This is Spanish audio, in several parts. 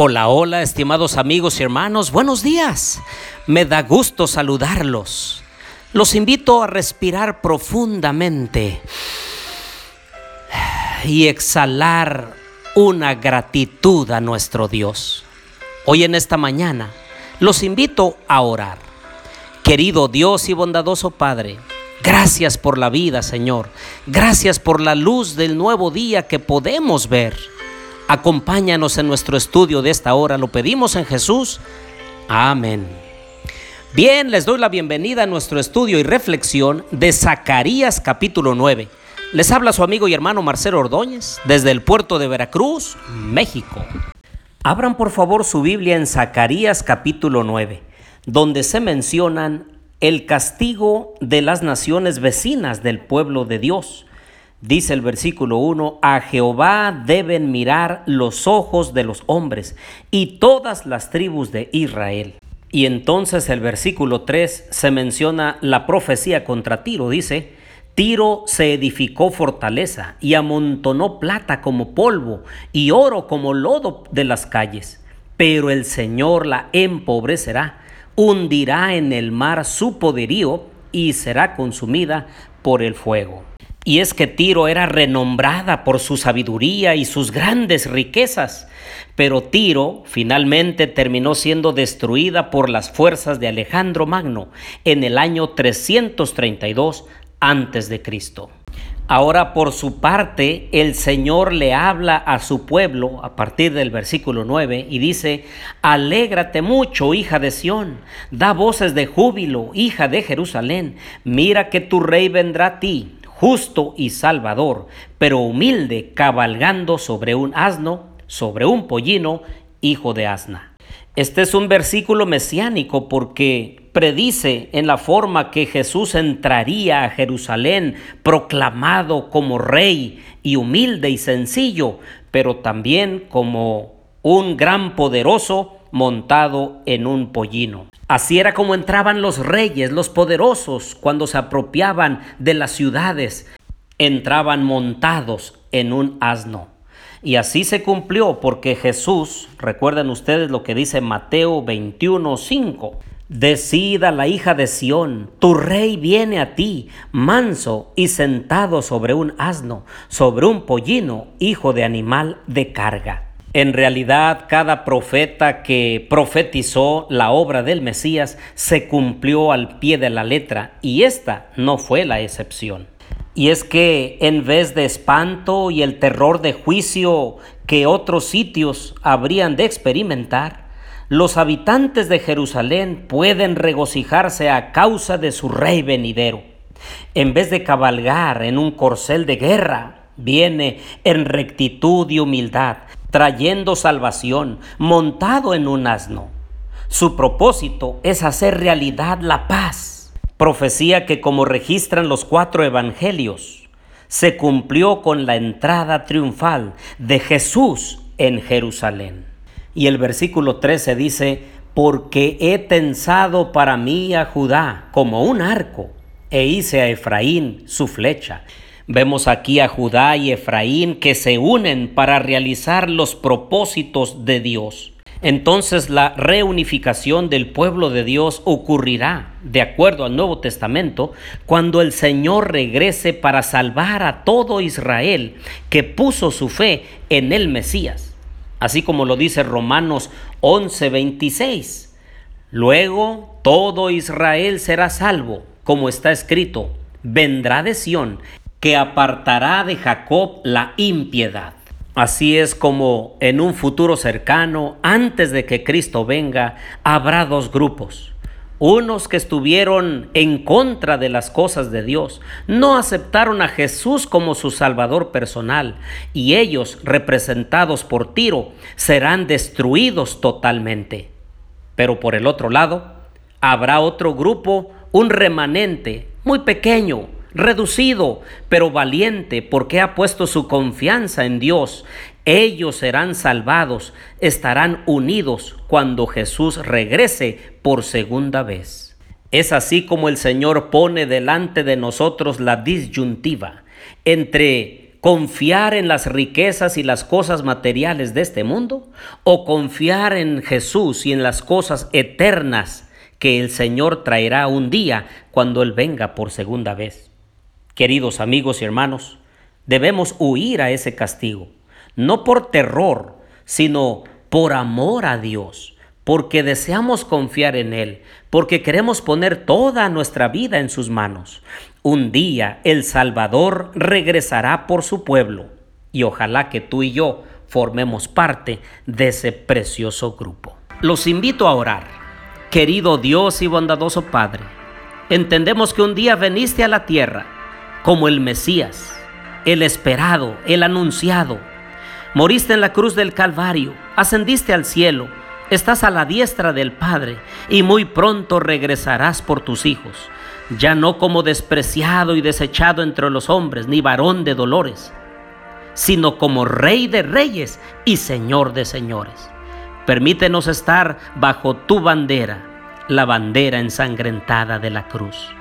Hola, hola, estimados amigos y hermanos, buenos días. Me da gusto saludarlos. Los invito a respirar profundamente y exhalar una gratitud a nuestro Dios. Hoy en esta mañana los invito a orar. Querido Dios y bondadoso Padre, gracias por la vida, Señor. Gracias por la luz del nuevo día que podemos ver. Acompáñanos en nuestro estudio de esta hora, lo pedimos en Jesús. Amén. Bien, les doy la bienvenida a nuestro estudio y reflexión de Zacarías capítulo 9. Les habla su amigo y hermano Marcelo Ordóñez desde el puerto de Veracruz, México. Abran por favor su Biblia en Zacarías capítulo 9, donde se mencionan el castigo de las naciones vecinas del pueblo de Dios Dice el versículo 1, a Jehová deben mirar los ojos de los hombres y todas las tribus de Israel. Y entonces el versículo 3 se menciona la profecía contra Tiro. Dice, Tiro se edificó fortaleza y amontonó plata como polvo y oro como lodo de las calles. Pero el Señor la empobrecerá, hundirá en el mar su poderío y será consumida por el fuego. Y es que Tiro era renombrada por su sabiduría y sus grandes riquezas, pero Tiro finalmente terminó siendo destruida por las fuerzas de Alejandro Magno en el año 332 a.C. Ahora por su parte el Señor le habla a su pueblo a partir del versículo 9 y dice, Alégrate mucho, hija de Sión, da voces de júbilo, hija de Jerusalén, mira que tu rey vendrá a ti justo y salvador, pero humilde, cabalgando sobre un asno, sobre un pollino, hijo de asna. Este es un versículo mesiánico porque predice en la forma que Jesús entraría a Jerusalén proclamado como rey y humilde y sencillo, pero también como un gran poderoso montado en un pollino. Así era como entraban los reyes, los poderosos, cuando se apropiaban de las ciudades, entraban montados en un asno. Y así se cumplió porque Jesús, recuerden ustedes lo que dice Mateo 21:5, Decida la hija de Sión, tu rey viene a ti, manso y sentado sobre un asno, sobre un pollino, hijo de animal de carga. En realidad, cada profeta que profetizó la obra del Mesías se cumplió al pie de la letra y esta no fue la excepción. Y es que en vez de espanto y el terror de juicio que otros sitios habrían de experimentar, los habitantes de Jerusalén pueden regocijarse a causa de su rey venidero. En vez de cabalgar en un corcel de guerra, viene en rectitud y humildad, trayendo salvación, montado en un asno. Su propósito es hacer realidad la paz, profecía que como registran los cuatro evangelios, se cumplió con la entrada triunfal de Jesús en Jerusalén. Y el versículo 13 dice, porque he tensado para mí a Judá como un arco, e hice a Efraín su flecha. Vemos aquí a Judá y Efraín que se unen para realizar los propósitos de Dios. Entonces la reunificación del pueblo de Dios ocurrirá, de acuerdo al Nuevo Testamento, cuando el Señor regrese para salvar a todo Israel que puso su fe en el Mesías. Así como lo dice Romanos 11:26. Luego todo Israel será salvo, como está escrito, vendrá de Sión que apartará de Jacob la impiedad. Así es como en un futuro cercano, antes de que Cristo venga, habrá dos grupos. Unos que estuvieron en contra de las cosas de Dios, no aceptaron a Jesús como su Salvador personal, y ellos, representados por Tiro, serán destruidos totalmente. Pero por el otro lado, habrá otro grupo, un remanente muy pequeño, reducido, pero valiente, porque ha puesto su confianza en Dios. Ellos serán salvados, estarán unidos cuando Jesús regrese por segunda vez. Es así como el Señor pone delante de nosotros la disyuntiva entre confiar en las riquezas y las cosas materiales de este mundo o confiar en Jesús y en las cosas eternas que el Señor traerá un día cuando Él venga por segunda vez. Queridos amigos y hermanos, debemos huir a ese castigo, no por terror, sino por amor a Dios, porque deseamos confiar en Él, porque queremos poner toda nuestra vida en sus manos. Un día el Salvador regresará por su pueblo y ojalá que tú y yo formemos parte de ese precioso grupo. Los invito a orar. Querido Dios y bondadoso Padre, entendemos que un día veniste a la tierra como el Mesías, el esperado, el anunciado. Moriste en la cruz del Calvario, ascendiste al cielo, estás a la diestra del Padre y muy pronto regresarás por tus hijos, ya no como despreciado y desechado entre los hombres, ni varón de dolores, sino como Rey de reyes y Señor de señores. Permítenos estar bajo tu bandera, la bandera ensangrentada de la cruz.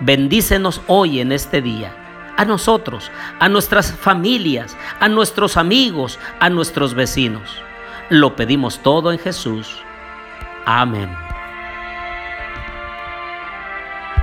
Bendícenos hoy en este día a nosotros, a nuestras familias, a nuestros amigos, a nuestros vecinos. Lo pedimos todo en Jesús. Amén.